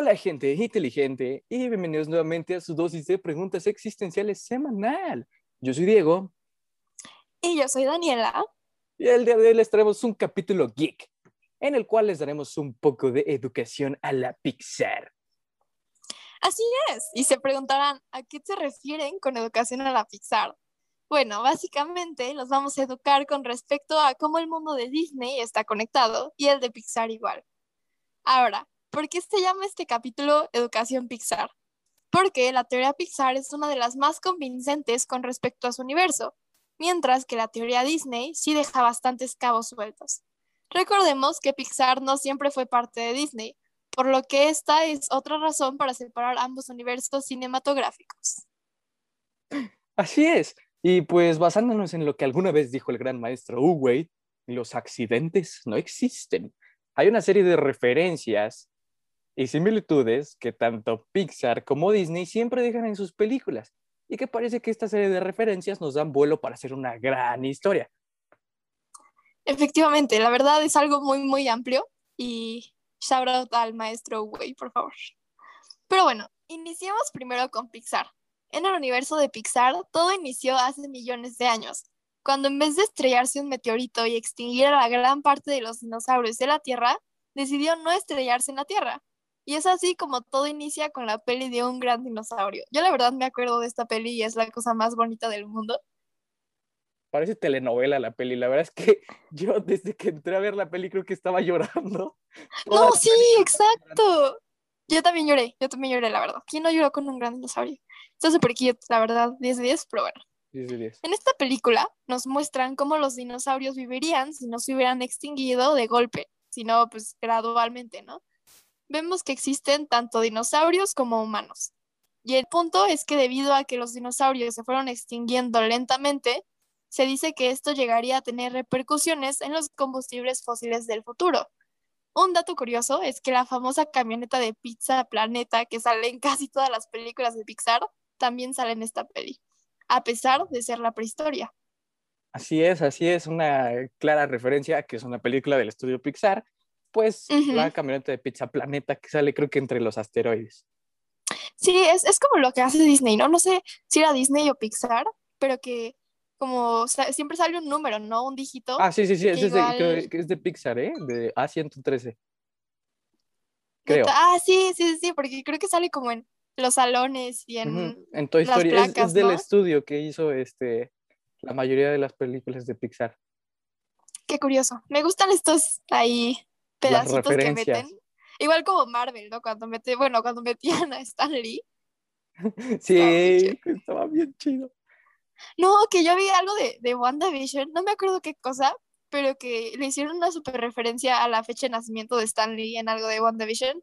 Hola gente inteligente y bienvenidos nuevamente a su dosis de preguntas existenciales semanal. Yo soy Diego Y yo soy Daniela. y el día de hoy les traemos un capítulo geek en el cual les daremos un poco de educación a la Pixar. Así es. Y se preguntarán, ¿a qué se refieren con educación a la Pixar? Bueno, básicamente los vamos a educar con respecto a cómo el mundo de Disney está conectado y el de Pixar igual. Ahora, ¿por qué se llama este capítulo Educación Pixar? Porque la teoría Pixar es una de las más convincentes con respecto a su universo, mientras que la teoría Disney sí deja bastantes cabos sueltos. Recordemos que Pixar no siempre fue parte de Disney, por lo que esta es otra razón para separar ambos universos cinematográficos. Así es. Y pues basándonos en lo que alguna vez dijo el gran maestro Uwey, los accidentes no existen. Hay una serie de referencias y similitudes que tanto Pixar como Disney siempre dejan en sus películas y que parece que esta serie de referencias nos dan vuelo para hacer una gran historia. Efectivamente, la verdad es algo muy, muy amplio y shout out al maestro Way, por favor. Pero bueno, iniciemos primero con Pixar. En el universo de Pixar, todo inició hace millones de años, cuando en vez de estrellarse un meteorito y extinguir a la gran parte de los dinosaurios de la Tierra, decidió no estrellarse en la Tierra. Y es así como todo inicia con la peli de un gran dinosaurio. Yo la verdad me acuerdo de esta peli y es la cosa más bonita del mundo. Parece telenovela la peli. La verdad es que yo desde que entré a ver la peli creo que estaba llorando. Toda No, sí, exacto. Yo también lloré, yo también lloré, la verdad. ¿Quién no lloró con un gran dinosaurio? Está súper cute, la verdad, 10 de 10, pero bueno. 10 de 10. En esta película nos muestran cómo los dinosaurios vivirían si no se hubieran extinguido de golpe, sino pues gradualmente, ¿no? Vemos que existen tanto dinosaurios como humanos. Y el punto es que debido a que los dinosaurios se fueron extinguiendo lentamente, se dice que esto llegaría a tener repercusiones en los combustibles fósiles del futuro. Un dato curioso es que la famosa camioneta de Pizza Planeta que sale en casi todas las películas de Pixar también sale en esta peli, a pesar de ser la prehistoria. Así es, así es, una clara referencia que es una película del estudio Pixar, pues Ujú. la camioneta de Pizza Planeta que sale creo que entre los asteroides. Sí, es, es como lo que hace Disney, ¿no? No sé si era Disney o Pixar, pero que como siempre sale un número, ¿no? Un dígito. Ah, sí, sí, sí, es, de, igual- creo que es de Pixar, ¿eh? De A113. Neta. creo. Ah, sí, sí, sí, porque creo que sale como en los salones y en... En Toy las Story, es- es, placas, del ¿no? estudio que hizo este, la mayoría de las películas de Pixar. Qué curioso. Me gustan estos ahí pedacitos que meten. Igual como Marvel, ¿no? Cuando mete, bueno, cuando metían a Stan Lee. Sí, estaba bien chido. No, que yo vi algo de, de WandaVision, no me acuerdo qué cosa, pero que le hicieron una super referencia a la fecha de nacimiento de Stan Lee en algo de WandaVision.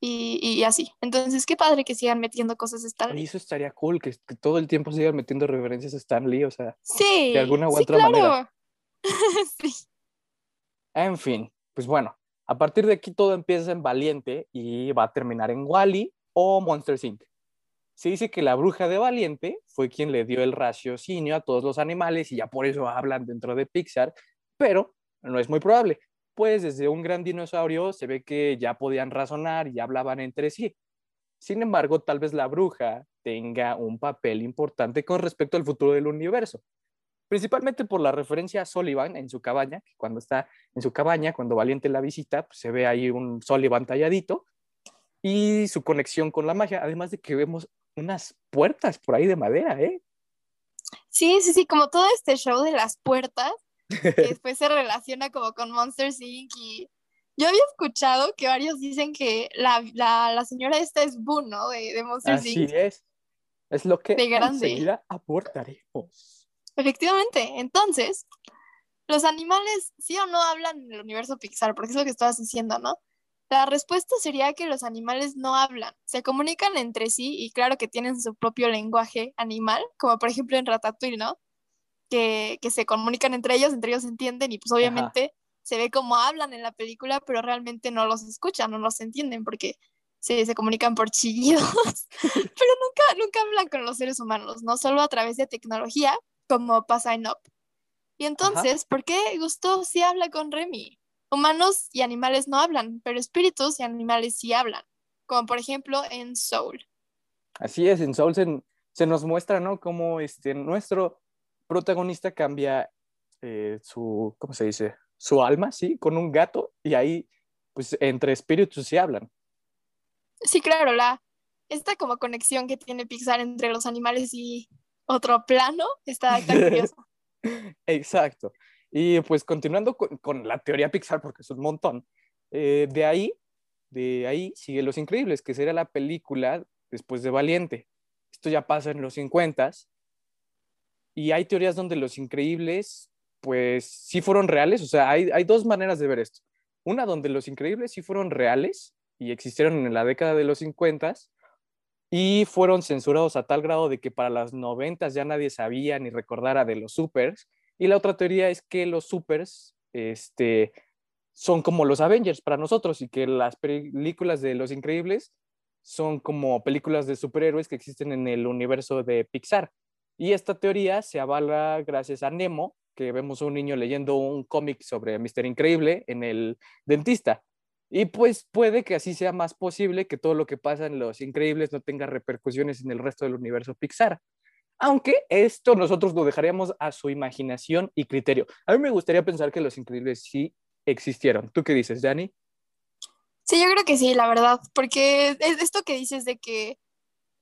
Y, y así. Entonces, qué padre que sigan metiendo cosas de Stan Y Lee. eso estaría cool, que, que todo el tiempo sigan metiendo referencias a Stan Lee, o sea, Sí, de alguna u sí, otra manera. sí. En fin, pues bueno, a partir de aquí todo empieza en Valiente y va a terminar en Wally o Monsters Inc. Se dice que la bruja de Valiente fue quien le dio el raciocinio a todos los animales y ya por eso hablan dentro de Pixar, pero no es muy probable, pues desde un gran dinosaurio se ve que ya podían razonar y hablaban entre sí. Sin embargo, tal vez la bruja tenga un papel importante con respecto al futuro del universo, principalmente por la referencia a Sullivan en su cabaña, que cuando está en su cabaña, cuando Valiente la visita, pues se ve ahí un Sullivan talladito y su conexión con la magia, además de que vemos unas puertas por ahí de madera, ¿eh? Sí, sí, sí, como todo este show de las puertas, que después se relaciona como con Monsters Inc. Y yo había escuchado que varios dicen que la, la, la señora esta es Boo, ¿no? De, de Monsters Así Inc. es. Es lo que De grande. enseguida abordaremos. Efectivamente. Entonces, los animales sí o no hablan en el universo Pixar, porque es lo que estabas diciendo, ¿no? La respuesta sería que los animales no hablan, se comunican entre sí y claro que tienen su propio lenguaje animal, como por ejemplo en Ratatouille, ¿no? Que, que se comunican entre ellos, entre ellos se entienden y pues obviamente se ve como hablan en la película, pero realmente no los escuchan, no los entienden porque se, se comunican por chillidos, pero nunca, nunca hablan con los seres humanos, no solo a través de tecnología, como pasa en Up. Y entonces, ¿por qué Gusto sí habla con Remy? Humanos y animales no hablan, pero espíritus y animales sí hablan. como por ejemplo en Soul. Así es, en Soul se, se nos muestra, ¿no? Cómo este, nuestro protagonista cambia eh, su, ¿cómo se dice? Su alma, ¿sí? Con un gato y ahí, pues, entre espíritus se hablan. Sí, claro, la, esta como conexión que tiene Pixar entre los animales y otro plano está, curioso. Exacto. Y pues continuando con, con, la teoría Pixar, porque es un montón, eh, de ahí, de ahí sigue Los Increíbles, que sería la película después de Valiente. Esto ya pasa en los 50 y hay teorías donde Los Increíbles, pues sí fueron reales, o sea, hay, hay dos maneras de ver esto. Una donde Los Increíbles sí fueron reales y existieron en la década de los 50 y fueron censurados a tal grado de que para las 90 ya nadie sabía ni recordara de los supers. Y la otra teoría es que los supers este, son como los Avengers para nosotros y que las películas de Los Increíbles son como películas de superhéroes que existen en el universo de Pixar. Y esta teoría se avala gracias a Nemo, que vemos a un niño leyendo un cómic sobre Mister Increíble en el dentista. Y pues puede que así sea más posible que todo lo que pasa en Los Increíbles no tenga repercusiones en el resto del universo Pixar. Aunque esto nosotros lo dejaríamos a su imaginación y criterio. A mí me gustaría pensar que Los Increíbles sí existieron. ¿Tú qué dices, Dani? Sí, yo creo que sí, la verdad, porque esto que dices de que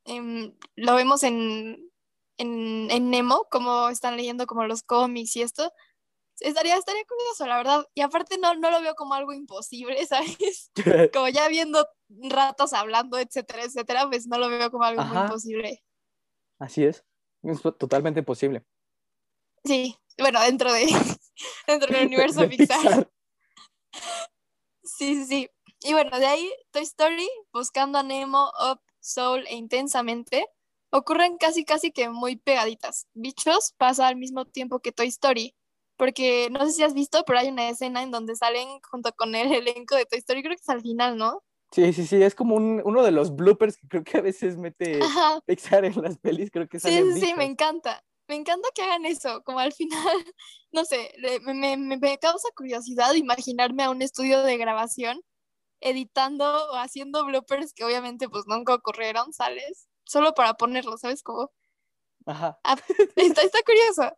eh, lo vemos en, en, en, Nemo, como están leyendo como los cómics y esto, estaría, estaría curioso, la verdad. Y aparte no, no lo veo como algo imposible, ¿sabes? como ya viendo ratos hablando, etcétera, etcétera, pues no lo veo como algo muy imposible. Así es, es totalmente posible. Sí, bueno, dentro de dentro del universo Pixar. Sí, sí, sí. Y bueno, de ahí Toy Story, Buscando a Nemo, Up, Soul e Intensamente, ocurren casi casi que muy pegaditas. Bichos pasa al mismo tiempo que Toy Story, porque no sé si has visto, pero hay una escena en donde salen junto con el elenco de Toy Story, creo que es al final, ¿no? Sí, sí, sí, es como un, uno de los bloopers que creo que a veces mete Pixar en las pelis, creo que Sí, sí, sí, me encanta. Me encanta que hagan eso, como al final, no sé, me, me, me causa curiosidad imaginarme a un estudio de grabación editando o haciendo bloopers que obviamente pues nunca ocurrieron, ¿sales? Solo para ponerlo, ¿sabes? Como Ajá. Ah, está, está curioso.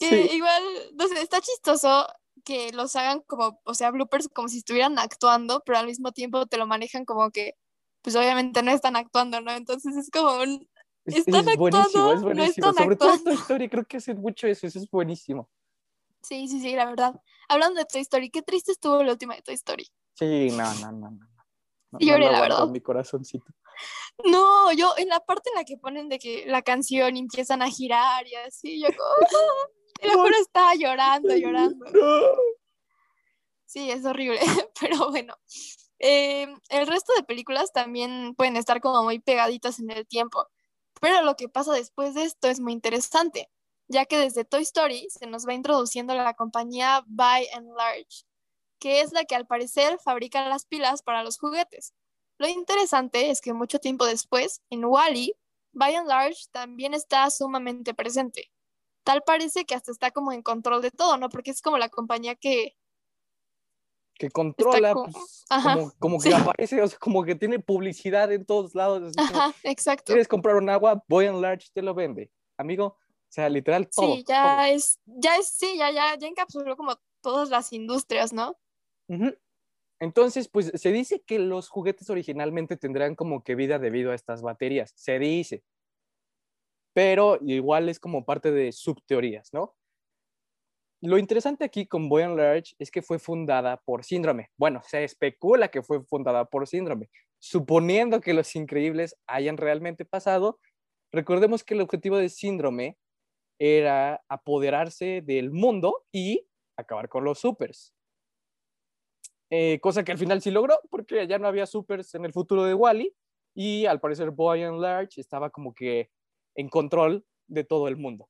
igual, no sé, está chistoso que los hagan como, o sea, bloopers como si estuvieran actuando, pero al mismo tiempo te lo manejan como que, pues obviamente no están actuando, ¿no? Entonces es como un... Están es, buenísimo, es buenísimo. Sobre todo Toy Story, creo que hacen mucho eso, eso es buenísimo. Sí, sí, sí, la verdad. Hablando de Toy Story, qué triste estuvo la última de Toy Story. Sí, no, no, no, no. No Lloré, la verdad. Mi corazoncito. No, yo en la parte en la que ponen de que la canción empiezan a girar y así, yo como, te lo juro, estaba llorando, llorando. Sí, es horrible, pero bueno. Eh, el resto de películas también pueden estar como muy pegaditas en el tiempo, pero lo que pasa después de esto es muy interesante, ya que desde Toy Story se nos va introduciendo la compañía By and Large, que es la que al parecer fabrica las pilas para los juguetes. Lo interesante es que mucho tiempo después, en Wally, by and large también está sumamente presente. Tal parece que hasta está como en control de todo, ¿no? Porque es como la compañía que... Que controla, como, pues, como, que aparece, o sea, como que tiene publicidad en todos lados. Ajá, exacto. ¿Quieres comprar un agua? By and large te lo vende. Amigo, o sea, literal todo. Sí, ya es, ya es, sí, ya, ya, ya encapsuló como todas las industrias, ¿no? Entonces, pues se dice que los juguetes originalmente tendrán como que vida debido a estas baterías, se dice. Pero igual es como parte de subteorías, ¿no? Lo interesante aquí con Boy and Large es que fue fundada por Síndrome. Bueno, se especula que fue fundada por Síndrome. Suponiendo que los increíbles hayan realmente pasado, recordemos que el objetivo de Síndrome era apoderarse del mundo y acabar con los supers. Eh, cosa que al final sí logró, porque ya no había supers en el futuro de Wally y al parecer Boy and Large estaba como que en control de todo el mundo.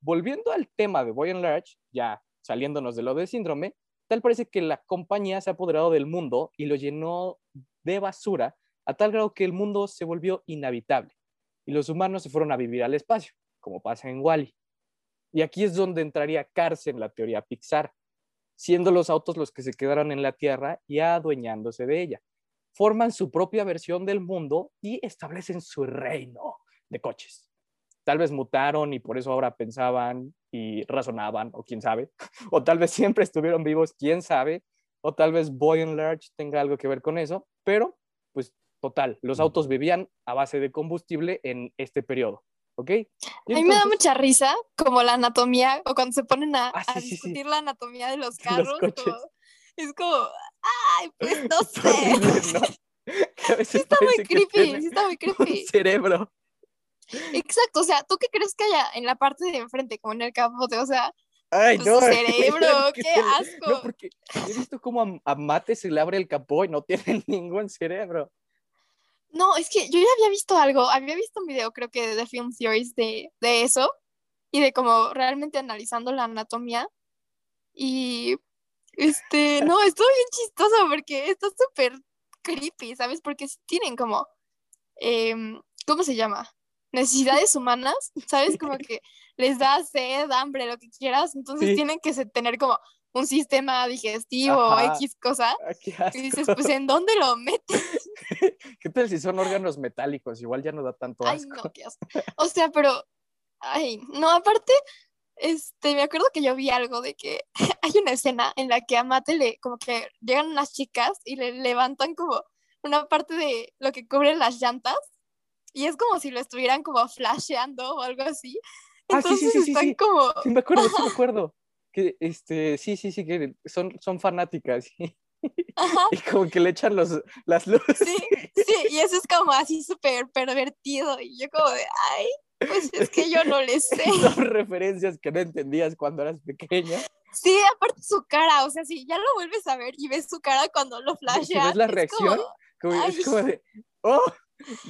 Volviendo al tema de Boy and Large, ya saliéndonos de lo de síndrome, tal parece que la compañía se ha apoderado del mundo y lo llenó de basura a tal grado que el mundo se volvió inhabitable y los humanos se fueron a vivir al espacio, como pasa en Wally. Y aquí es donde entraría Cars en la teoría Pixar, siendo los autos los que se quedaron en la Tierra y adueñándose de ella. forman su propia versión del mundo y establecen su reino de coches. Tal vez mutaron y por eso ahora pensaban y razonaban, o quién sabe, o tal vez siempre estuvieron vivos, quién sabe, o tal vez Boy and Large tenga algo que ver con eso, pero pues total, los autos vivían a base de combustible en este periodo. ¿Ok? a mí me da mucha risa como la anatomía o cuando se ponen a, Ah, sí, a sí, sí. discutir la anatomía de los los carros. coches. como- es como, ay, pues no Es horrible, sé. ¿no? Sí está muy creepy, sí está muy creepy. cerebro. Exacto, o sea, ¿tú qué crees que haya en la parte de enfrente, como en el capote? O sea, Ay, Pues no. cerebro, qué se asco. No, porque he visto cómo a, a Mate se le abre el capó y no tiene ningún cerebro. No, es que yo ya había visto algo, había visto un video, creo que de Film Theories de, de eso, y de como realmente analizando la anatomía. Y, este, no, estuvo bien chistoso porque está súper creepy, ¿sabes? Porque tienen como, em, ¿cómo se llama? Necesidades humanas, ¿sabes? Como que les da sed, hambre, lo que quieras, entonces Sí. tienen que tener como un sistema digestivo o Ajá. X cosa. Ah, Y dices, asco. pues, ¿en dónde lo metes? ¿Qué tal si son órganos metálicos? Igual ya no da tanto Ay, asco. no, qué asco. O sea, pero, ay, no, aparte, este, me acuerdo que yo vi algo de que hay una escena en la que a Mate le, como que llegan unas chicas y le levantan como una parte de lo que cubre las llantas y es como si lo estuvieran como flasheando o algo así. Ah, sí, sí, Entonces sí, sí, están sí. como, Sí, me acuerdo, sí me acuerdo. Que, este, sí, sí, sí, que son, son fanáticas y, ajá, y como que le echan los, las luces. sí, sí, y eso es como así súper pervertido y yo como de, ay, pues es que yo no le sé. Son referencias que no entendías cuando eras pequeña. Sí, aparte su cara, o sea, si ya lo vuelves a ver y ves su cara cuando lo Si flashea. ves la reacción, como- como- es como de, oh,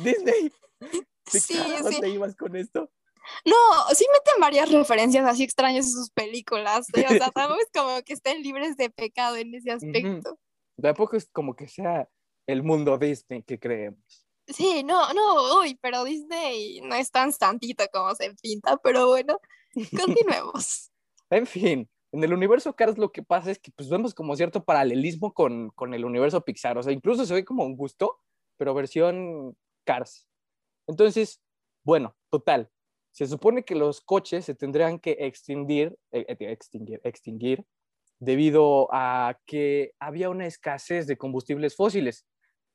Disney. Sí, Pixar, ¿a sí. dónde ibas con esto? No, sí meten varias referencias así extrañas en sus películas. ¿eh? O sea, tampoco es como que estén libres de pecado en ese aspecto. Tampoco es como que sea el mundo Disney que creemos. Sí, no, no, uy, pero Disney no es tan santito como se pinta, pero bueno, continuemos. En fin, en el universo Cars lo que pasa es que pues vemos como cierto paralelismo con, con el universo Pixar, o sea, incluso se ve como un gusto, pero versión Cars. Entonces, bueno, total, se supone que los coches se tendrían que extinguir, eh, eh, extinguir, debido a que había una escasez de combustibles fósiles.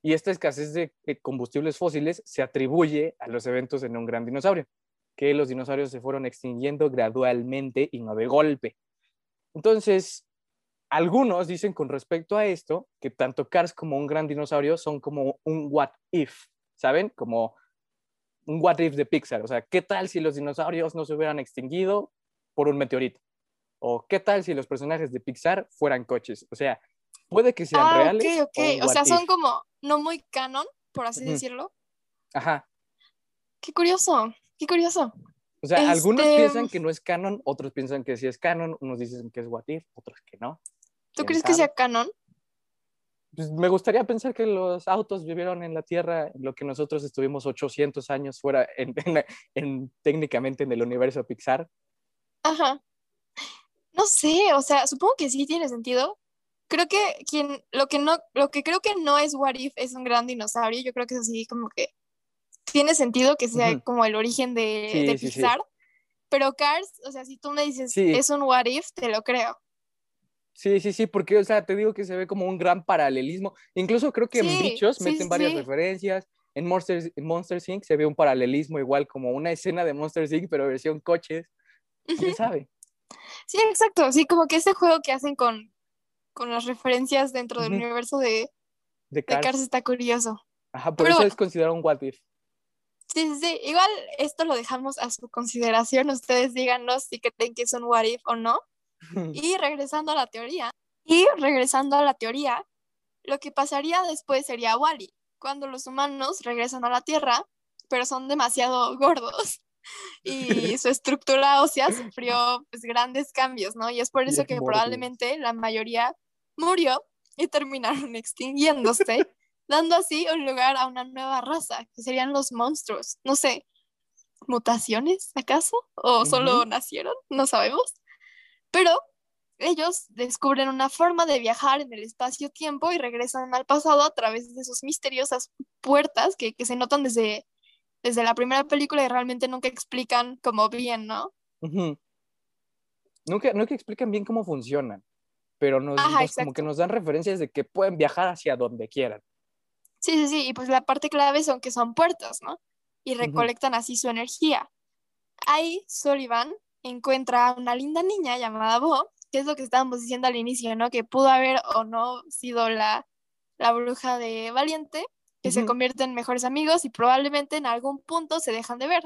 Y esta escasez de eh, combustibles fósiles se atribuye a los eventos en un gran dinosaurio, que los dinosaurios se fueron extinguiendo gradualmente y no de golpe. Entonces, algunos dicen con respecto a esto que tanto Cars como un gran dinosaurio son como un what if, ¿saben? Como un what if de Pixar. O sea, ¿qué tal si los dinosaurios no se hubieran extinguido por un meteorito? ¿O qué tal si los personajes de Pixar fueran coches? O sea, puede que sean Ah, reales. ok, ok. un O sea, son como no muy canon, por así decirlo. Ajá. Qué curioso, qué curioso. O sea, algunos Este- piensan que no es canon, otros piensan que sí es canon, unos dicen que es what if, otros que no. ¿Tú ¿Quién crees que sea canon? Pues me gustaría pensar que los autos vivieron en la Tierra lo que nosotros estuvimos 800 años fuera, en, en- en- técnicamente en el universo Pixar. Ajá. No sé, o sea, supongo que sí tiene sentido. Creo que quien, lo que no, lo que creo que no es What If es un gran dinosaurio. Yo creo que eso sí, como que tiene sentido que sea como el origen de, Sí, de sí, sí. Pixar. Pero Cars, o sea, si tú me dices es un What If, te lo creo. Sí, sí, sí, porque, o sea, te digo que se ve como un gran paralelismo. Incluso creo que en Bichos sí, meten varias sí. referencias. En Monsters, en Monsters Inc. se ve un paralelismo igual como una escena de Monsters Inc., pero versión coches. ¿Quién sabe? Sí, exacto. Sí, como que ese juego que hacen con, con las referencias dentro del universo de, De de Cars. Cars está curioso. Ajá, por Pero eso bueno. es considerado un what if. Sí, sí, sí. Igual esto lo dejamos a su consideración. Ustedes díganos si creen que es un what if o no. Y regresando a la teoría, y regresando a la teoría, lo que pasaría después sería Wally, cuando los humanos regresan a la Tierra, pero son demasiado gordos y su estructura ósea sufrió pues, grandes cambios, ¿no? Y es por eso es que morbo. probablemente la mayoría murió y terminaron extinguiéndose, dando así un lugar a una nueva raza, que serían los monstruos. No sé, ¿mutaciones acaso? ¿O solo nacieron? No sabemos. Pero ellos descubren una forma de viajar en el espacio-tiempo y regresan al pasado a través de sus misteriosas puertas que, que se notan desde, desde la primera película y realmente nunca explican cómo bien, ¿no? nunca, nunca explican bien cómo funcionan, pero nos, como que nos dan referencias de que pueden viajar hacia donde quieran. Sí, sí, sí, y pues la parte clave son que son puertas, ¿no? Y recolectan así su energía. Ahí Sullivan encuentra a una linda niña llamada Bo, que es lo que estábamos diciendo al inicio, ¿no? Que pudo haber o no sido la, la bruja de Valiente, que se convierten en mejores amigos y probablemente en algún punto se dejan de ver,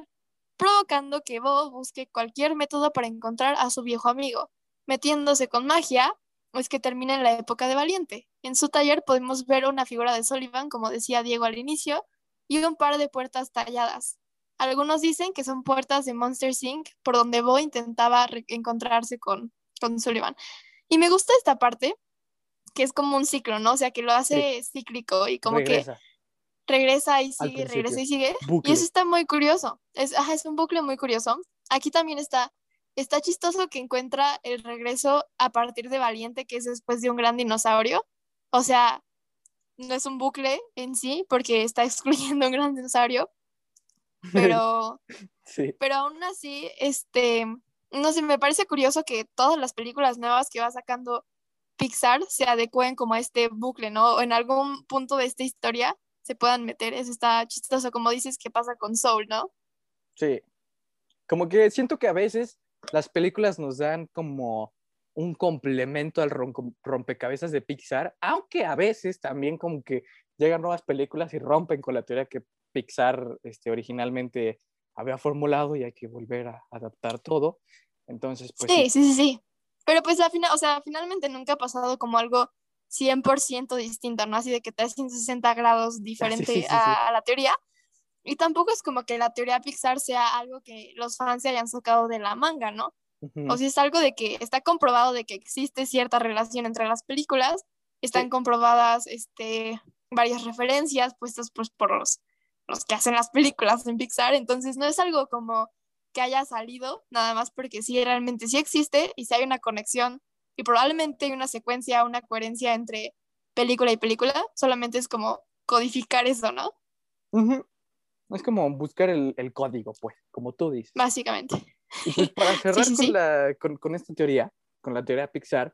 provocando que Bo busque cualquier método para encontrar a su viejo amigo, metiéndose con magia, es que termina en la época de Valiente. En su taller podemos ver una figura de Sullivan, como decía Diego al inicio, y un par de puertas talladas. Algunos dicen que son puertas de Monster Inc., por donde Bo intentaba encontrarse con, con Sullivan. Y me gusta esta parte, que es como un ciclo, ¿no? O sea, que lo hace cíclico y como que regresa y sigue, regresa y sigue. Y eso está muy curioso. Es, es un bucle muy curioso. Aquí también está, está chistoso que encuentra el regreso a partir de Valiente, que es después de un gran dinosaurio. O sea, no es un bucle en sí, porque está excluyendo un gran dinosaurio. Pero, sí. pero aún así, este, no sé, me parece curioso que todas las películas nuevas que va sacando Pixar se adecuen como a este bucle, ¿no? O en algún punto de esta historia se puedan meter. Eso está chistoso, como dices, que pasa con Soul, ¿no? Sí. Como que siento que a veces las películas nos dan como un complemento al rompecabezas de Pixar, aunque a veces también como que llegan nuevas películas y rompen con la teoría que Pixar este, originalmente había formulado y hay que volver a adaptar todo. Entonces, pues... Sí, sí, sí, sí. Pero pues al final, o sea, finalmente nunca ha pasado como algo 100% distinto, ¿no? Así de que 360 grados diferente a, la teoría. Y tampoco es como que la teoría Pixar sea algo que los fans se hayan sacado de la manga, ¿no? O si es algo de que está comprobado de que existe cierta relación entre las películas, están comprobadas este, varias referencias puestas pues, por los, los que hacen las películas en Pixar, entonces no es algo como que haya salido, nada más porque sí, realmente sí existe y si hay una conexión y probablemente hay una secuencia, una coherencia entre película y película, solamente es como codificar eso, ¿no? Es como buscar el, el, código, pues, como tú dices. Básicamente. Y pues para cerrar con, La, con, con, esta teoría, con la teoría Pixar,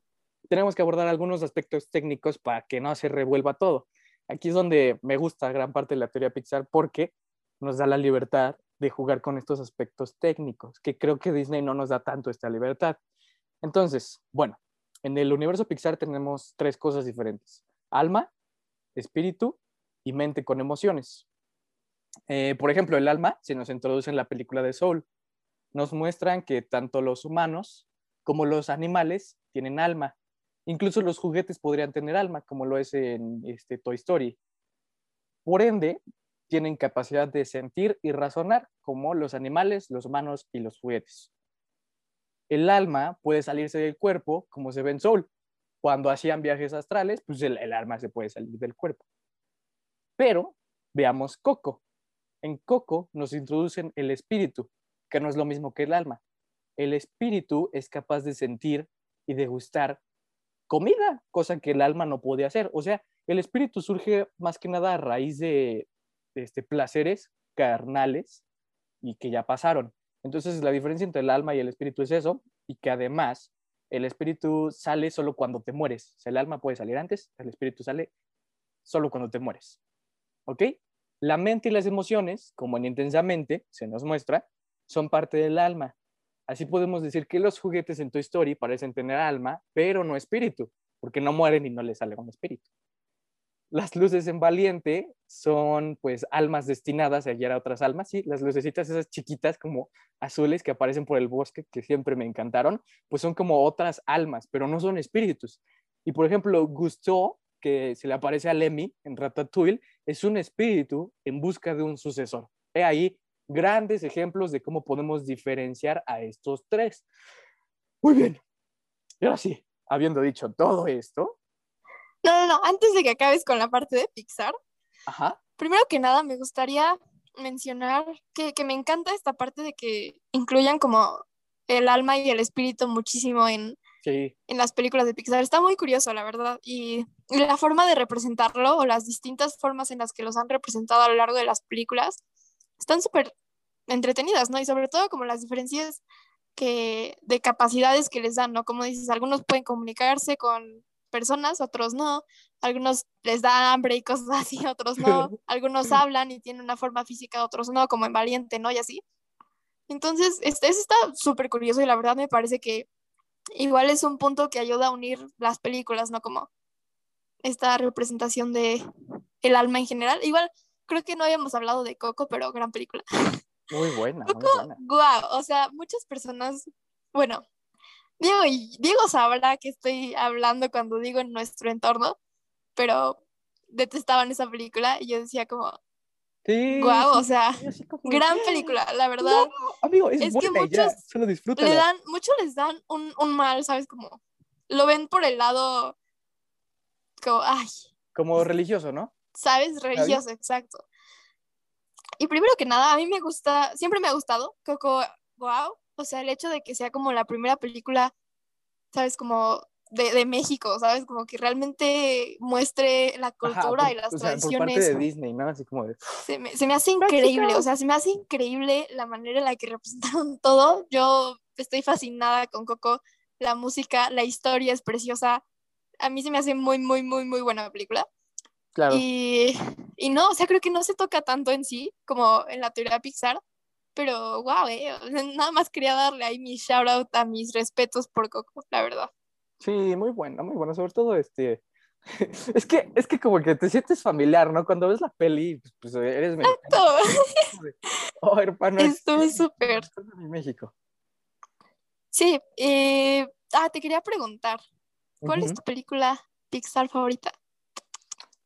tenemos que abordar algunos aspectos técnicos para que no se revuelva todo. Aquí es donde me gusta gran parte de la teoría Pixar porque nos da la libertad de jugar con estos aspectos técnicos, que creo que Disney no nos da tanto esta libertad. Entonces, bueno, en el universo Pixar tenemos tres cosas diferentes. Alma, espíritu y mente con emociones. Eh, por ejemplo, el alma se nos introduce en la película de Soul. Nos muestran que tanto los humanos como los animales tienen alma. Incluso los juguetes podrían tener alma, como lo es en este, Toy Story. Por ende, tienen capacidad de sentir y razonar, como los animales, los humanos y los juguetes. El alma puede salirse del cuerpo, como se ve en Soul. Cuando hacían viajes astrales, pues el, el alma se puede salir del cuerpo. Pero veamos Coco. En Coco nos introducen el espíritu, que no es lo mismo que el alma. El espíritu es capaz de sentir y de gustar comida, cosa que el alma no puede hacer. O sea, el espíritu surge más que nada a raíz de, este, placeres carnales y que ya pasaron. Entonces, la diferencia entre el alma y el espíritu es eso, y que además el espíritu sale solo cuando te mueres. O sea, el alma puede salir antes, el espíritu sale solo cuando te mueres. ¿Ok? La mente y las emociones, como en Intensamente se nos muestra, son parte del alma. Así podemos decir que los juguetes en Toy Story parecen tener alma, pero no espíritu, porque no mueren y no les sale un espíritu. Las luces en Valiente son pues almas destinadas a guiar a otras almas, sí, las lucecitas esas chiquitas como azules que aparecen por el bosque, que siempre me encantaron, pues son como otras almas, pero no son espíritus. Y por ejemplo, Gusteau, que se le aparece a Lemmy en Ratatouille, es un espíritu en busca de un sucesor. He ahí grandes ejemplos de cómo podemos diferenciar a estos tres. Muy bien. Y ahora sí, habiendo dicho todo esto. No, no, no, antes de que acabes con la parte de Pixar. Ajá. Primero que nada, me gustaría mencionar que, me encanta esta parte de que incluyan como el alma y el espíritu muchísimo en, Sí. en las películas de Pixar. Está muy curioso, la verdad. Y, y la forma de representarlo o las distintas formas en las que los han representado a lo largo de las películas están súper entretenidas, ¿no? Y sobre todo como las diferencias que, de capacidades que les dan, ¿no? Como dices, algunos pueden comunicarse con personas, otros no. Algunos les da hambre y cosas así, otros no. Algunos hablan y tienen una forma física, otros no, como en Valiente, ¿no? Y así. Entonces, este, eso está súper curioso y la verdad me parece que igual es un punto que ayuda a unir las películas, ¿no? Como esta representación de el alma en general. Igual creo que no habíamos hablado de Coco, pero gran película. Muy buena, muy Coco, buena. guau, o sea, muchas personas, bueno, Diego, y- Diego sabrá que estoy hablando cuando digo en nuestro entorno, pero detestaban esa película y yo decía como, Sí. guau, o sí, sea, como de, gran "Ah, película, la verdad. no, amigo, es, Es que buena ya, muchos solo disfrútala. le dan, muchos les dan un, un mal, ¿sabes? Como lo ven por el lado, como, ay, Como religioso, ¿no? ¿Sabes? Religioso, exacto. Y primero que nada, a mí me gusta, siempre me ha gustado Coco, wow, o sea, el hecho de que sea como la primera película, ¿sabes? Como de, de México, ¿sabes? Como que realmente muestre la Ajá, cultura por- y las o sea, por parte tradiciones. de Disney, ¿no? Así como de, Se me, se me hace increíble, o sea, se me hace increíble la manera en la que representaron todo. Yo estoy fascinada con Coco, la música, la historia es preciosa. A mí se me hace muy, muy, muy, muy buena película. Claro. Y, y no, o sea, creo que no se toca tanto en sí como en la teoría Pixar, pero wow, eh, nada más quería darle ahí mi shout out a mis respetos por Coco, la verdad. Sí, muy buena, muy buena. Sobre todo, este. Es que, es que como que te sientes familiar, ¿no? Cuando ves la peli, pues, pues, eres de, Oh, hermano, es- Estuvo es- súper. estás en México. Sí, eh, ah, te quería preguntar, ¿cuál es tu película Pixar favorita?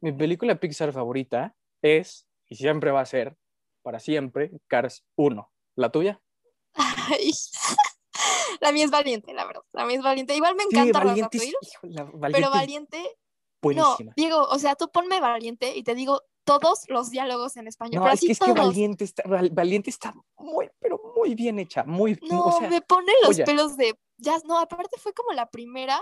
Mi película Pixar favorita es, y siempre va a ser, para siempre, Cars 1. ¿La tuya? Ay, La mía es Valiente, la verdad. La mía es Valiente. Igual me Sí, encanta Valiente es, Ratatouille, híjole, la- pero Valiente es Valiente, no, buenísima. Diego, o sea, tú ponme Valiente y te digo todos los diálogos en español, No, pero es así que es que. Valiente está, Valiente muy, pero muy bien hecha, muy, No, o sea, me pone los pelos de. Ya, no, aparte fue como la primera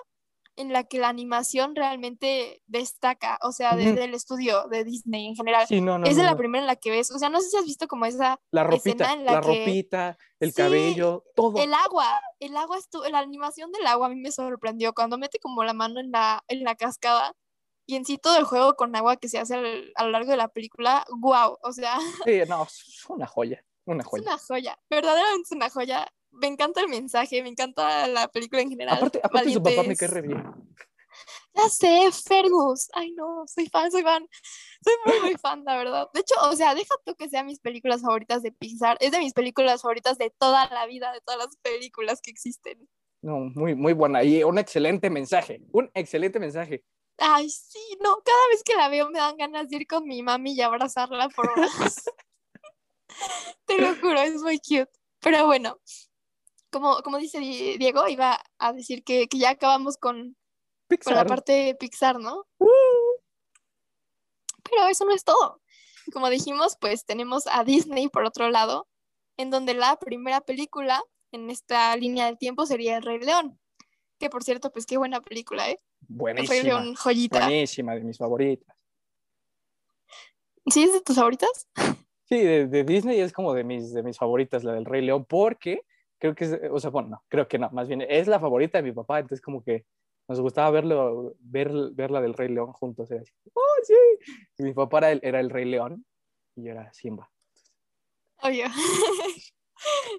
en la que la animación realmente destaca, o sea, desde el estudio de Disney en general. sí, no, no, es de no, la primera en la que ves, o sea, no sé si has visto como esa, La escena ropita, en la la que- ropita, el Sí, cabello, todo. el agua, el agua estuvo, la animación del agua a mí me sorprendió cuando mete como la mano en la, en la cascada y en sí todo el juego con agua que se hace al- a lo largo de la película, wow, o sea, Sí, no, es una joya, una es joya. una joya, verdaderamente es una joya. Me encanta el mensaje, me encanta la película en general. Aparte, aparte su papá me cae re bien. Ya sé, Fergus. Ay, no, soy fan, soy fan. Soy muy, muy fan, la verdad. De hecho, o sea, deja tú que sean mis películas favoritas de Pixar. Es de mis películas favoritas de toda la vida, de todas las películas que existen. No, muy, muy buena. Y un excelente mensaje, un excelente mensaje. Ay, sí, no, cada vez que la veo me dan ganas de ir con mi mami y abrazarla por horas. Te lo juro, es muy cute. Pero bueno, como, como dice Di- Diego, iba a decir que, que ya acabamos con, con la parte de Pixar, ¿no? Pero eso no es todo. Como dijimos, pues tenemos a Disney por otro lado, en donde la primera película en esta línea del tiempo sería El Rey León. Que por cierto, pues qué buena película, ¿eh? El Rey Buenísima. León, joyita. Buenísima, de mis favoritas. ¿Sí es de tus favoritas? Sí, de, de Disney es como de mis, de mis favoritas, la del Rey León, porque creo que es, o sea, bueno, no, creo que no, más bien es la favorita de mi papá, entonces como que nos gustaba verlo, ver, ver la del Rey León juntos, era así, oh, sí, y mi papá era el, era el Rey León y yo era Simba. Obvio.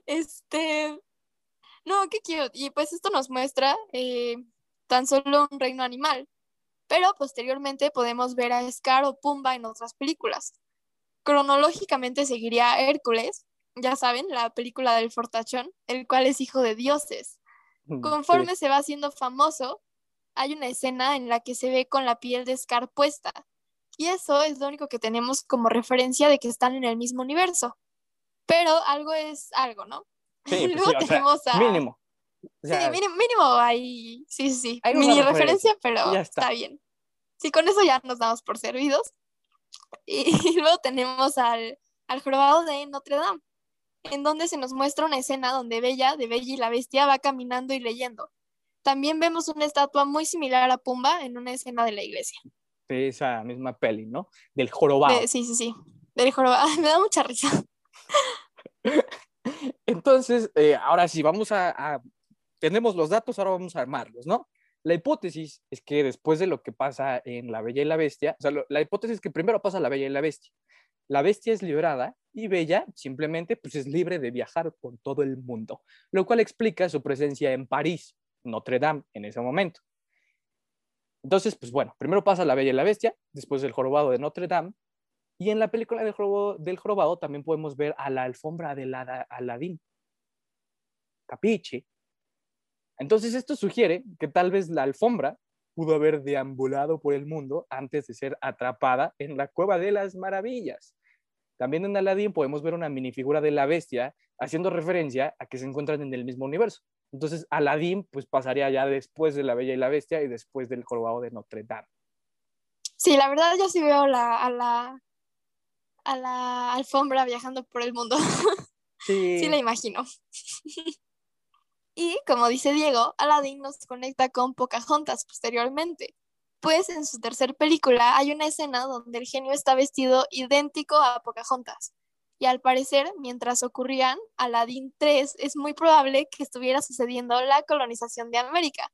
este. No, qué cute. Y pues esto nos muestra eh, tan solo un reino animal. Pero posteriormente podemos ver a Scar o Pumba en otras películas. Cronológicamente seguiría Hércules, ya saben, la película del fortachón, el cual es hijo de dioses. Conforme se va haciendo famoso, hay una escena en la que se ve con la piel de Scar puesta. Y eso es lo único que tenemos como referencia de que están en el mismo universo. Pero algo es algo, ¿no? Sí, pues Luego sí, o sea, tenemos a... mínimo. O sea, sí, mínimo, mínimo ahí, sí, sí, sí. Hay Mini referencia, referencia, pero está. está. bien. Sí, con eso ya nos damos por servidos. Y, luego tenemos al, al jorobado de Notre Dame, en donde se nos muestra una escena donde Bella, de Bella y la Bestia, va caminando y leyendo. también vemos una estatua muy similar a Pumba en una escena de la iglesia. De esa misma peli, ¿no? Del jorobado. De- sí, sí, sí. Del jorobado. Me da mucha risa. Entonces, eh, ahora sí, vamos a, a- Tenemos los datos, ahora vamos a armarlos, ¿no? La hipótesis es que después de lo que pasa en La Bella y la Bestia, o sea, lo- la hipótesis es que primero pasa La Bella y la Bestia. La Bestia es liberada y Bella simplemente pues, es libre de viajar por todo el mundo, lo cual explica su presencia en París, Notre Dame, en ese momento. Entonces, pues bueno, primero pasa La Bella y la Bestia, después el jorobado de Notre Dame, y en la película del, jorobo- del jorobado también podemos ver a la alfombra de la Aladín. Capiche. Entonces esto sugiere que tal vez la alfombra pudo haber deambulado por el mundo antes de ser atrapada en la cueva de las maravillas. También en Aladdin podemos ver una minifigura de la bestia haciendo referencia a que se encuentran en el mismo universo. Entonces Aladdin pues pasaría ya después de la Bella y la Bestia y después del jorobado de Notre Dame. Sí, la verdad yo sí veo la, a la a la alfombra viajando por el mundo. Sí, Sí la imagino. y como dice Diego, Aladdin nos conecta con Pocahontas posteriormente, pues en su tercer película hay una escena donde el genio está vestido idéntico a Pocahontas. Y al parecer, mientras ocurrían Aladdin 3, es muy probable que estuviera sucediendo la colonización de América.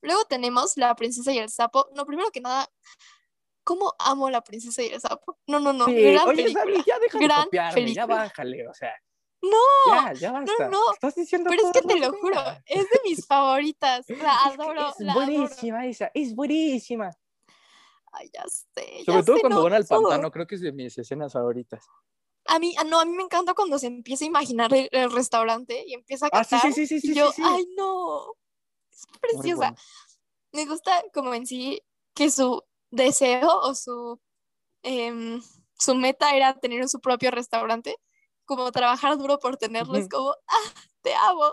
Luego tenemos La princesa y el sapo. No, primero que nada, ¿cómo amo La princesa y el sapo? No, no, no. Sí, gran oye, película. Dani, ya deja de gran copiarme, ya película. bájale, o sea. No, ya, ya basta. no. Estás diciendo Pero es que te lo juro, es de mis favoritas. La Es que adoro, es la adoro. buenísima esa, es buenísima. Ay, ya sé. Sobre ya todo sé, cuando no, van al todo. pantano, creo que es de mis escenas favoritas. A mí, ah, no, a mí me encanta cuando se empieza a imaginar el, el restaurante y empieza a Ah, sí, cantar. sí, sí, sí, y sí, yo, sí. ay, no. Es preciosa. bueno. Me gusta como en sí que su deseo o su, em, su meta era tener su propio restaurante, como trabajar duro por tenerlo, es como, ah, te amo.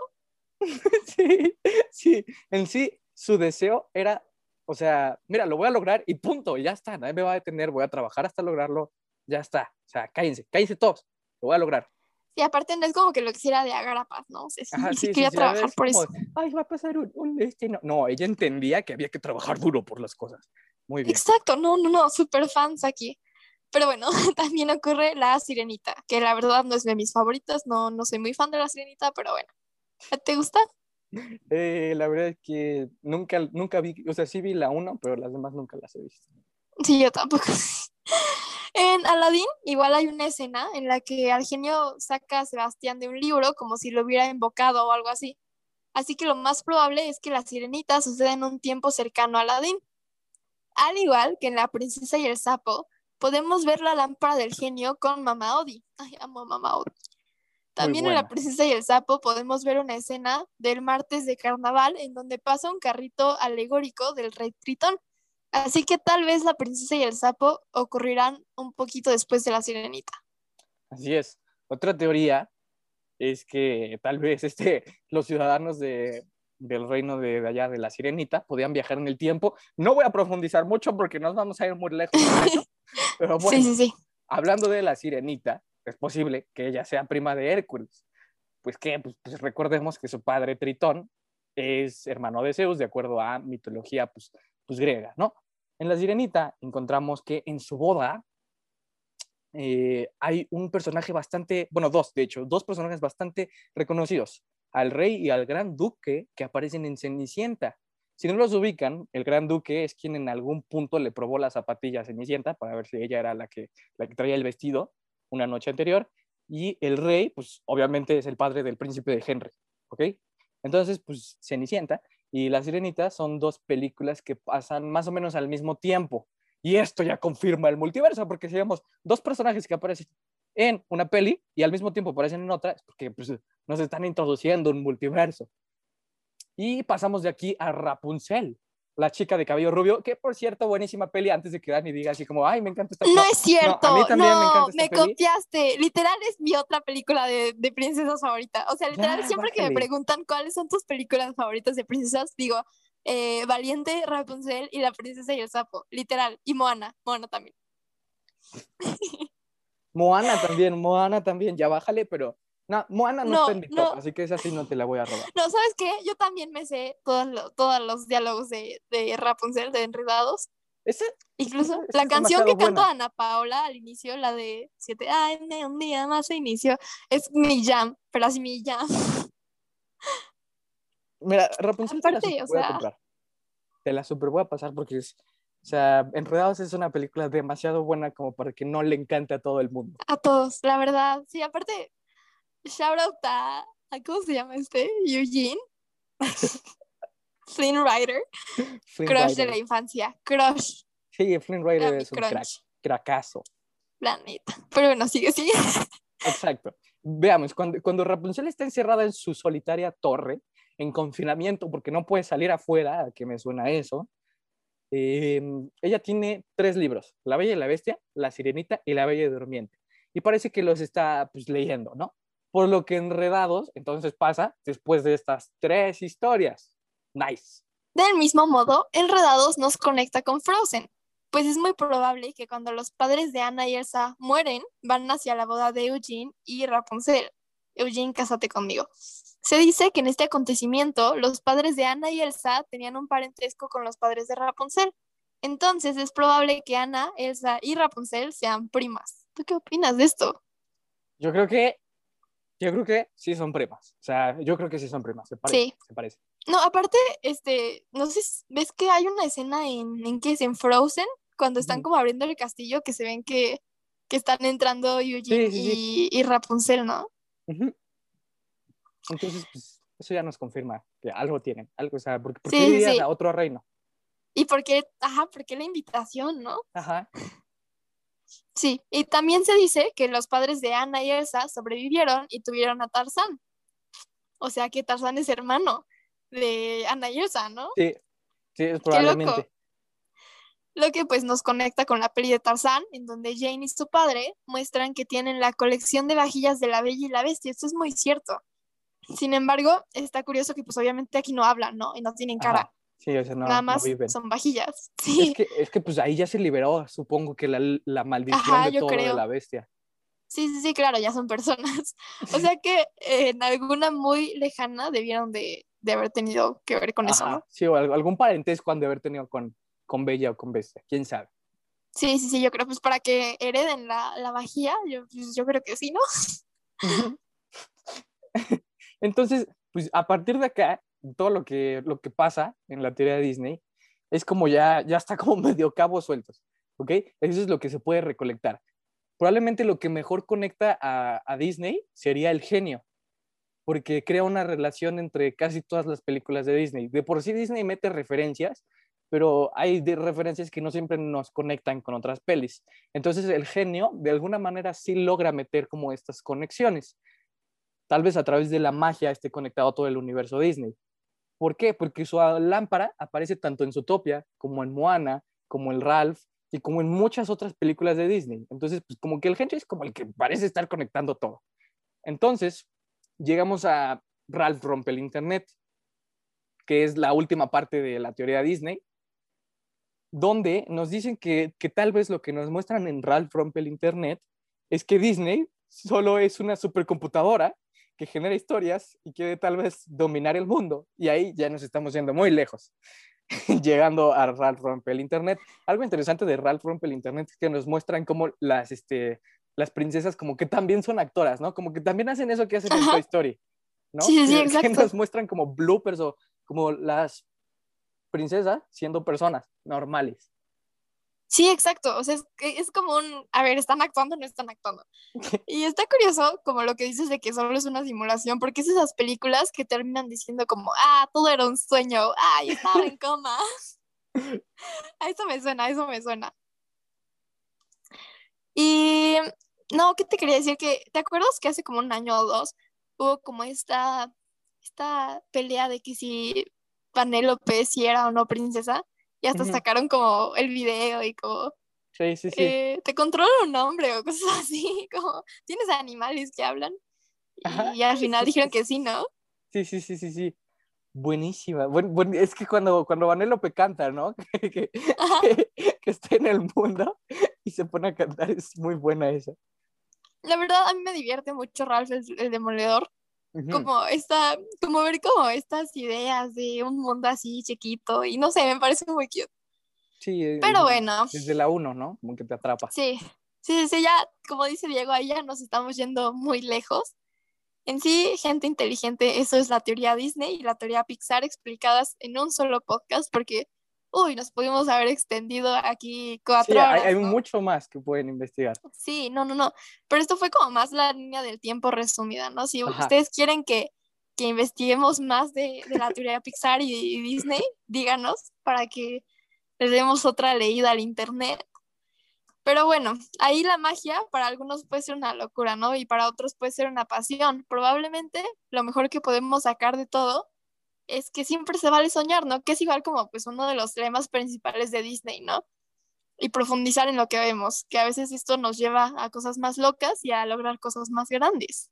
Sí, sí, en sí, su deseo era, o sea, mira, lo voy a lograr y punto, y ya está, nadie me va a detener, voy a trabajar hasta lograrlo, ya está. O sea, cállense, cállense todos, lo voy a lograr. Y aparte no es como que lo quisiera de agarrapas, ¿no? O sea, sí, Ajá, sí sí, quería trabajar es por como, eso. Ay, va a pasar un, un este, no. Ella entendía que había que trabajar duro por las cosas. Muy bien. Exacto, no, no, no, super fans aquí. Pero bueno, también ocurre la sirenita, que la verdad no es de mis favoritas, no, no soy muy fan de la sirenita, pero bueno. ¿Te gusta? Eh, la verdad es que nunca, nunca vi, o sea, sí vi la uno, pero las demás nunca las he visto. Sí, yo tampoco. En Aladdin igual hay una escena en la que al genio saca a Sebastián de un libro como si lo hubiera invocado o algo así. Así que lo más probable es que la sirenita suceda en un tiempo cercano a Aladdin. Al igual que en La princesa y el sapo, podemos ver la lámpara del genio con Mama Odi. Ay, amo a Mama Odi. También en La princesa y el sapo podemos ver una escena del martes de carnaval en donde pasa un carrito alegórico del rey Tritón. Así que tal vez la princesa y el sapo ocurrirán un poquito después de la sirenita. Así es. Otra teoría es que tal vez este, los ciudadanos de, del reino de, de allá de la sirenita podían viajar en el tiempo. No voy a profundizar mucho porque nos vamos a ir muy lejos. pero bueno, Sí, sí, sí. hablando de la sirenita, es posible que ella sea prima de Hércules. Pues que, pues, pues recordemos que su padre Tritón es hermano de Zeus, de acuerdo a mitología pues, pues griega, ¿no? En la sirenita encontramos que en su boda eh, hay un personaje bastante, bueno, dos, de hecho, dos personajes bastante reconocidos, al rey y al gran duque que aparecen en Cenicienta. Si no los ubican, el gran duque es quien en algún punto le probó la zapatilla a Cenicienta para ver si ella era la que, la que traía el vestido una noche anterior. Y el rey, pues obviamente es el padre del príncipe de Henry, ¿ok? Entonces, pues Cenicienta y La Sirenita son dos películas que pasan más o menos al mismo tiempo. Y esto ya confirma el multiverso, porque si vemos dos personajes que aparecen en una peli y al mismo tiempo aparecen en otra, es porque pues, nos están introduciendo un multiverso. Y pasamos de aquí a Rapunzel, la chica de cabello rubio, que por cierto, buenísima peli, antes de que Dani diga así como, ay, me encanta esta No es cierto. a mí también me encanta esta me peli. copiaste. Literal es mi otra película de, de princesas favorita. O sea, literal, Ya, siempre que me preguntan cuáles son tus películas favoritas de princesas, digo, eh, Valiente, Rapunzel y La princesa y el sapo. Literal. Y Moana. Moana también. Moana también, Moana también, ya bájale, pero No, Moana no, No, está en mi top, no. así que esa sí no te la voy a robar. No, ¿sabes qué? Yo también me sé todos, lo- todos los diálogos de, de Rapunzel, de Enredados. Esa, Incluso la canción que canta. Ana Paola al inicio, la de Siete años, un día más se inició, es mi jam, pero así mi jam. Mira, Rapunzel te la super voy a comprar. Te la super voy a pasar porque es, o sea, Enredados es una película demasiado buena como para que no le encante a todo el mundo. A todos, la verdad. Sí, aparte, shout out a, a- ¿cómo se llama este? Eugene. Flynn Rider, Flynn crush de la infancia, crush, Sí, Flynn Rider es un crack, crush, cracazo. la neta. Pero bueno, sigue, sigue. Exacto. Veamos, cuando, cuando Rapunzel está encerrada en su solitaria torre, en confinamiento, porque no puede salir afuera, ¿a qué me suena eso? eh, ella tiene tres libros, La Bella y la Bestia, La Sirenita y La Bella y Durmiente. Y parece que los está pues, leyendo, ¿no? Por lo que enredados, entonces pasa después de estas tres historias. Nice. Del mismo modo, Enredados nos conecta con Frozen, pues es muy probable que cuando los padres de Anna y Elsa mueren, van hacia la boda de Eugene y Rapunzel. Eugene, cásate conmigo. Se dice que en este acontecimiento, los padres de Anna y Elsa tenían un parentesco con los padres de Rapunzel. Entonces es probable que Anna, Elsa y Rapunzel sean primas. ¿Tú qué opinas de esto? Yo creo que, yo creo que sí son primas. O sea, yo creo que sí son primas, se parece. Sí. Se parece. No, aparte, este, no sé, si- ¿ves que hay una escena en, en que es en Frozen? Cuando están como abriendo el castillo, que se ven que, que están entrando Eugene Sí, sí, y, y Rapunzel, ¿no? Entonces, pues, eso ya nos confirma que algo tienen, algo, o sea, porque, ¿por qué irías a otro reino? ¿Y por qué? Ajá, ¿por qué la invitación, no? Ajá. Sí, y también se dice que los padres de Anna y Elsa sobrevivieron y tuvieron a Tarzán. O sea que Tarzán es hermano de Anna y Elsa, ¿no? Sí, sí, es loco. probablemente. Lo que pues nos conecta con la peli de Tarzán, en donde Jane y su padre muestran que tienen la colección de vajillas de la Bella y la Bestia. Esto es muy cierto. Sin embargo, está curioso que pues obviamente aquí no hablan, ¿no? Y no tienen cara. Ajá. Sí, o sea, no, Nada no más viven. son vajillas. Sí, Es que, es que pues ahí ya se liberó, supongo que la, la maldición Ajá, de todo de creo. la bestia. sí, sí, sí, claro, ya son personas. O sea que eh, en alguna muy lejana debieron de, de haber tenido que ver con eso, ¿no? Sí, o al- algún parentesco han de haber tenido con, con Bella o con Bestia, quién sabe. Sí, sí, sí, yo creo pues para que hereden la, la vajilla, yo, pues, yo creo que sí, ¿no? Entonces, pues a partir de acá, todo lo que, lo que pasa en la teoría de Disney es como ya, ya está como medio cabos sueltos, ¿ok? Eso es lo que se puede recolectar. Probablemente lo que mejor conecta a, Disney sería el genio, porque crea una relación entre casi todas las películas de Disney. De por sí Disney mete referencias, pero hay referencias que no siempre nos conectan con otras pelis. Entonces el genio de alguna manera sí logra meter como estas conexiones. Tal vez a través de la magia esté conectado todo el universo Disney. ¿Por qué? Porque su lámpara aparece tanto en Zootopia como en Moana, como en Ralph y como en muchas otras películas de Disney. Entonces, pues como que el genio es como el que parece estar conectando todo. Entonces, llegamos a Ralph rompe el Internet, que es la última parte de la teoría Disney, donde nos dicen que, que tal vez lo que nos muestran en Ralph rompe el Internet es que Disney solo es una supercomputadora que genera historias y quiere tal vez dominar el mundo. Y ahí ya nos estamos yendo muy lejos, llegando a Ralph rompe el Internet. Algo interesante de Ralph rompe el Internet es que nos muestran cómo las, este, las princesas como que también son actoras, ¿no? Como que también hacen eso que hacen en. Toy Story, ¿no? Sí, sí, Que- nos muestran como bloopers o como las princesas siendo personas normales. Sí, exacto. O sea, es, es como un, a ver, ¿están actuando o no están actuando? Y está curioso como lo que dices de que solo es una simulación, porque es esas películas que terminan diciendo como, ah, todo era un sueño, ah, yo estaba en coma. A eso me suena, a eso me suena. Y no, ¿qué te quería decir? Que, ¿te acuerdas que hace como un año o dos hubo como esta, esta pelea de que si Vanellope si era o no princesa? Y hasta sacaron como el video y como, Sí, sí, sí. eh, te controla un hombre o cosas así, como, ¿tienes animales que hablan? Ajá, Y al final dijeron que sí, ¿no? Sí, sí, sí, sí, sí. Buenísima. Buen- buen- es que cuando, cuando Vanellope canta, ¿no? que, que, Ajá. que- que está en el mundo y se pone a cantar, es muy buena esa. la verdad a mí me divierte mucho Ralph el, el demoledor, Como esta, como ver como estas ideas de un mundo así chiquito y no sé, me parece muy cute. Sí, eh, Pero eh, bueno, Desde la 1, ¿no? Como que te atrapa. sí, sí, sí, ya, como dice Diego, ahí ya nos estamos yendo muy lejos. En sí, gente inteligente, eso es la teoría Disney y la teoría Pixar explicadas en un solo podcast, porque, uy, nos pudimos haber extendido aquí cuatro Sí, hay, horas. hay ¿no? mucho más que pueden investigar. Sí, no, no, no. Pero esto fue como más la línea del tiempo resumida, ¿no? Si Ajá. ustedes quieren que, que investiguemos más de, de la teoría Pixar y, y Disney, díganos para que les demos otra leída al internet. Pero bueno, ahí la magia para algunos puede ser una locura, ¿no? Y para otros puede ser una pasión. Probablemente lo mejor que podemos sacar de todo es que siempre se vale soñar, ¿no? Que es igual como pues uno de los lemas principales de Disney, ¿no? Y profundizar en lo que vemos, que a veces esto nos lleva a cosas más locas y a lograr cosas más grandes.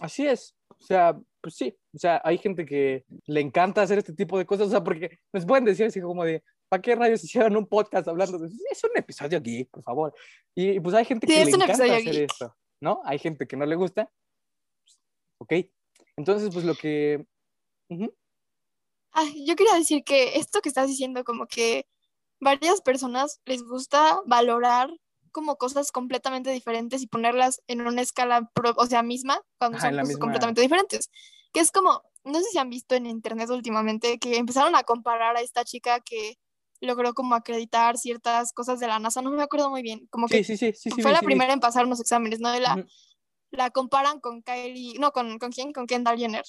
Así es. O sea, pues sí. O sea, hay gente que le encanta hacer este tipo de cosas. O sea, porque nos pueden decir así como de, ¿para qué rayos hicieron un podcast hablando de Es un episodio geek, por favor. Y pues hay gente Sí, que le encanta hacer geek. esto, ¿no? Hay gente que no le gusta. Ok. Entonces, pues lo que. Ujú. Ay, yo quería decir que esto que estás diciendo, como que varias personas les gusta valorar como cosas completamente diferentes y ponerlas en una escala, pro- o sea, misma, cuando Ajá, son cosas misma- completamente diferentes. Que es como, no sé si han visto en internet últimamente, que empezaron a comparar a esta chica que logró como acreditar ciertas cosas de la NASA, no me acuerdo muy bien, como que Sí, sí, sí, sí, sí. fue la primera en pasar unos exámenes, ¿no? Y la, la comparan con Kylie, no, con, ¿con quién? Con Kendall Jenner.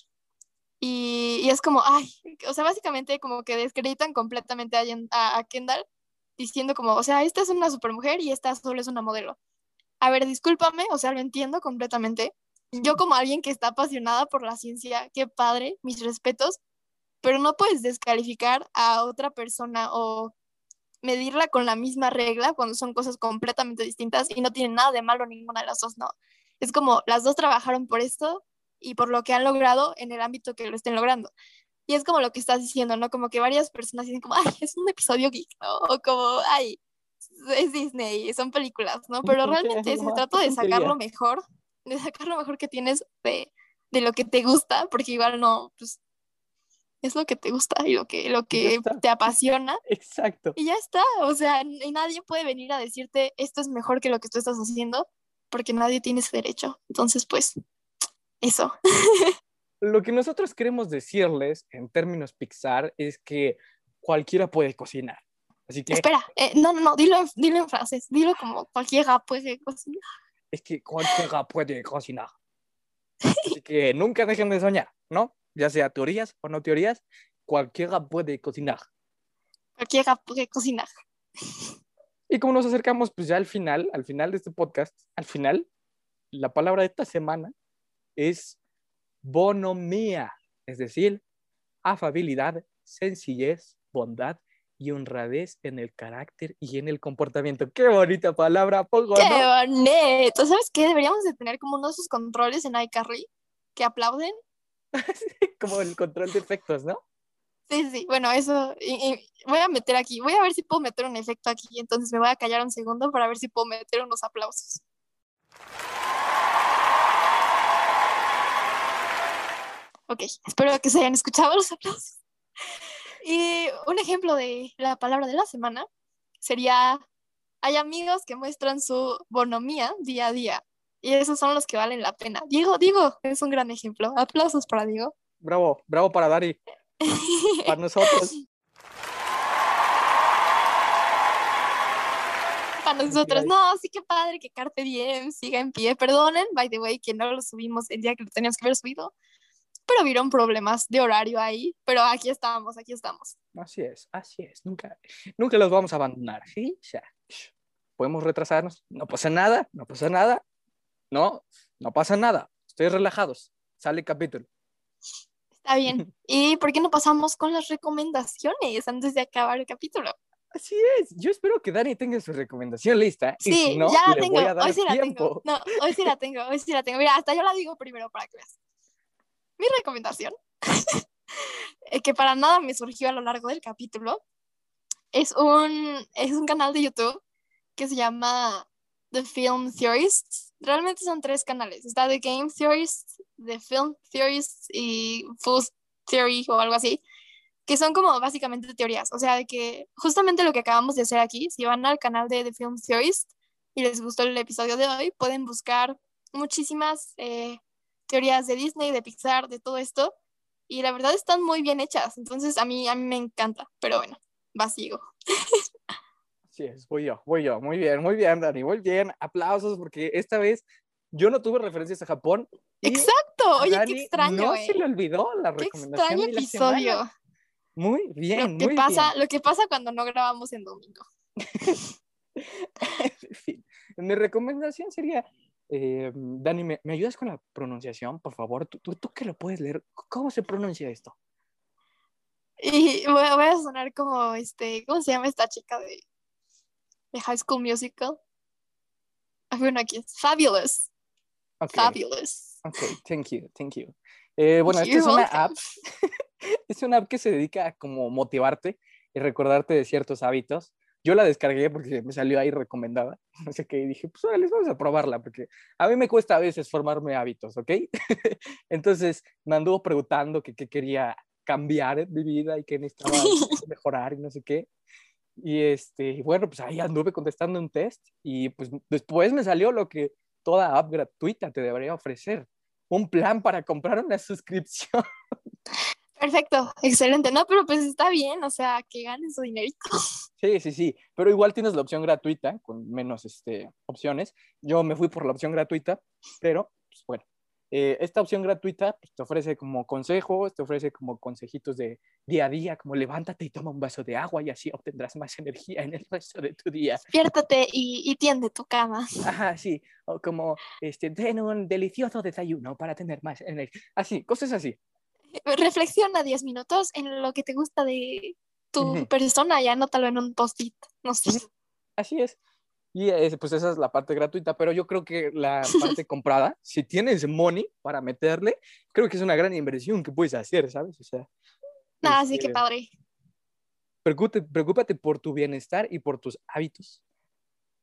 Y, y es como, ay, o sea, básicamente como que descreditan completamente a, a, a Kendall diciendo como, o sea, esta es una supermujer y esta solo es una modelo. A ver, discúlpame, o sea, lo entiendo completamente. Yo como alguien que está apasionada por la ciencia, qué padre, mis respetos, pero no puedes descalificar a otra persona o medirla con la misma regla cuando son cosas completamente distintas y no tienen nada de malo ninguna de las dos, ¿no? Es como las dos trabajaron por esto y por lo que han logrado en el ámbito que lo estén logrando. Y es como lo que estás diciendo, ¿no? Como que varias personas dicen como, ay, es un episodio geek, ¿no? O como, ay, es Disney, son películas, ¿no? Pero realmente se trata de sacar lo mejor, de sacar lo mejor que tienes de, de lo que te gusta, porque igual no, pues es lo que te gusta y lo que, lo que te apasiona Exacto. y ya está, o sea, y nadie puede venir a decirte esto es mejor que lo que tú estás haciendo, porque nadie tiene ese derecho. Entonces, pues, eso. Lo que nosotros queremos decirles en términos Pixar es que cualquiera puede cocinar. Así que Espera, eh, no, no, no, dilo dilo en frases, dilo como cualquiera puede cocinar. es que cualquiera puede cocinar. Así que nunca dejen de soñar, ¿no? Ya sea teorías o no teorías, cualquiera puede cocinar. Cualquiera puede cocinar. Y como nos acercamos pues ya al final, al final de este podcast, al final, la palabra de esta semana es bonomía, es decir, afabilidad, sencillez, bondad y honradez en el carácter y en el comportamiento. Qué bonita palabra, pongo, ¡Qué ¿no? bonito! ¿Sabes qué? Deberíamos de tener como uno de esos controles en iCarly que aplauden. Como el control de efectos, ¿no? Sí, sí, bueno, eso y- y voy a meter aquí, voy a ver si puedo meter un efecto aquí, entonces me voy a callar un segundo para ver si puedo meter unos aplausos. Ok, espero que se hayan escuchado los aplausos. Y un ejemplo de la palabra de la semana sería, hay amigos que muestran su bonomía día a día y esos son los que valen la pena. Diego, Diego, es un gran ejemplo. Aplausos para Diego. Bravo, bravo para Dari, para nosotros. para nosotros. No, sí que padre que Carpe Diem siga en pie. Perdonen, by the way, que no lo subimos el día que lo teníamos que haber subido. Pero vieron problemas de horario ahí. Pero aquí estamos, aquí estamos. Así es, así es. Nunca, nunca los vamos a abandonar, ¿sí? Sea, podemos retrasarnos. No pasa nada, no pasa nada. No, no pasa nada. Estoy relajados. Sale el capítulo. Está bien. ¿Y por qué no pasamos con las recomendaciones antes de acabar el capítulo? Así es. Yo espero que Dani tenga su recomendación lista. y Sí, si no, ya la le tengo. voy a dar Hoy sí la tengo. tiempo. No, hoy sí la tengo, hoy sí la tengo. Mira, hasta yo la digo primero para que veas. Mi recomendación, eh, que para nada me surgió a lo largo del capítulo, es un, es un canal de YouTube que se llama The Film Theorists. Realmente son tres canales. Está The Game Theorists, The Film Theorists y Full Theory o algo así, que son como básicamente teorías. O sea, de que justamente lo que acabamos de hacer aquí, si van al canal de The Film Theorists y les gustó el episodio de hoy, pueden buscar muchísimas eh, teorías de Disney, de Pixar, de todo esto. Y la verdad están muy bien hechas. Entonces a mí, a mí me encanta. Pero bueno, va, sigo. Sí, es, voy yo, voy yo. Muy bien, muy bien, Dani, muy bien. Aplausos porque esta vez yo no tuve referencias a Japón. Exacto, oye, qué extraño. No eh. se le olvidó la Qué recomendación. extraño de la episodio. semana. Muy bien, Lo que, muy pasa, lo que pasa cuando no grabamos en domingo. bien. en fin, mi recomendación sería, eh, Dani, ¿me, me ayudas con la pronunciación, por favor? ¿Tú, tú, tú que lo puedes leer, ¿cómo se pronuncia esto? Y voy a, voy a sonar como, este, ¿cómo se llama esta chica de, de High School Musical? Ah, Bueno, aquí es Fabulous. Ok, Fabulous. ok, thank you, thank you. Eh, bueno, esta es una app, es una app que se dedica a como motivarte y recordarte de ciertos hábitos. Yo la descargué porque me salió ahí recomendada, no sé qué, y dije, pues órale, vamos a probarla, porque a mí me cuesta a veces formarme hábitos, ¿ok? Entonces me anduvo preguntando que qué quería cambiar en mi vida y qué necesitaba mejorar y no sé qué. Y este, bueno, pues ahí anduve contestando un test y pues después me salió lo que toda app gratuita te debería ofrecer, un plan para comprar una suscripción. Perfecto, excelente. No, pero pues está bien, o sea, que ganen su dinerito. Sí, sí, sí, pero igual tienes la opción gratuita con menos este, opciones. Yo me fui por la opción gratuita, pero pues, bueno, eh, esta opción gratuita pues, te ofrece como consejos, te ofrece como consejitos de día a día, como levántate y toma un vaso de agua y así obtendrás más energía en el resto de tu día. Despiértate y, y tiende tu cama. Ajá, sí, o como este, ten un delicioso desayuno para tener más energía. Así, cosas así. Reflexiona 10 minutos en lo que te gusta de tu persona y anótalo en un post-it. No sé. Así es. Y es, pues esa es la parte gratuita, pero yo creo que la parte comprada, si tienes money para meterle, creo que es una gran inversión que puedes hacer, ¿sabes? O sea, Ah, sí, qué este, padre. preocúpate, preocúpate por tu bienestar y por tus hábitos.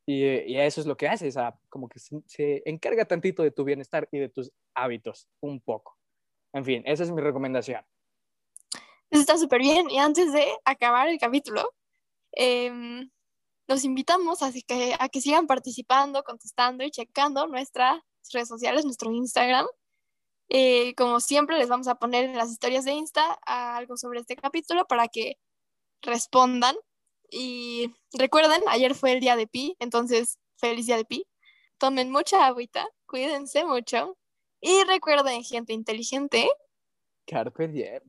Y, eh, y eso es lo que hace, o sea, como que se, se encarga tantito de tu bienestar y de tus hábitos, un poco. En fin, esa es mi recomendación. Eso está súper bien. Y antes de acabar el capítulo, em, los invitamos así que, a que sigan participando, contestando y checando nuestras redes sociales, nuestro Instagram. Eh, como siempre, les vamos a poner en las historias de Insta algo sobre este capítulo para que respondan. Y recuerden, ayer fue el día de Pi, entonces feliz día de Pi. Tomen mucha agüita, cuídense mucho. Y recuerden, gente inteligente, Carpe diem.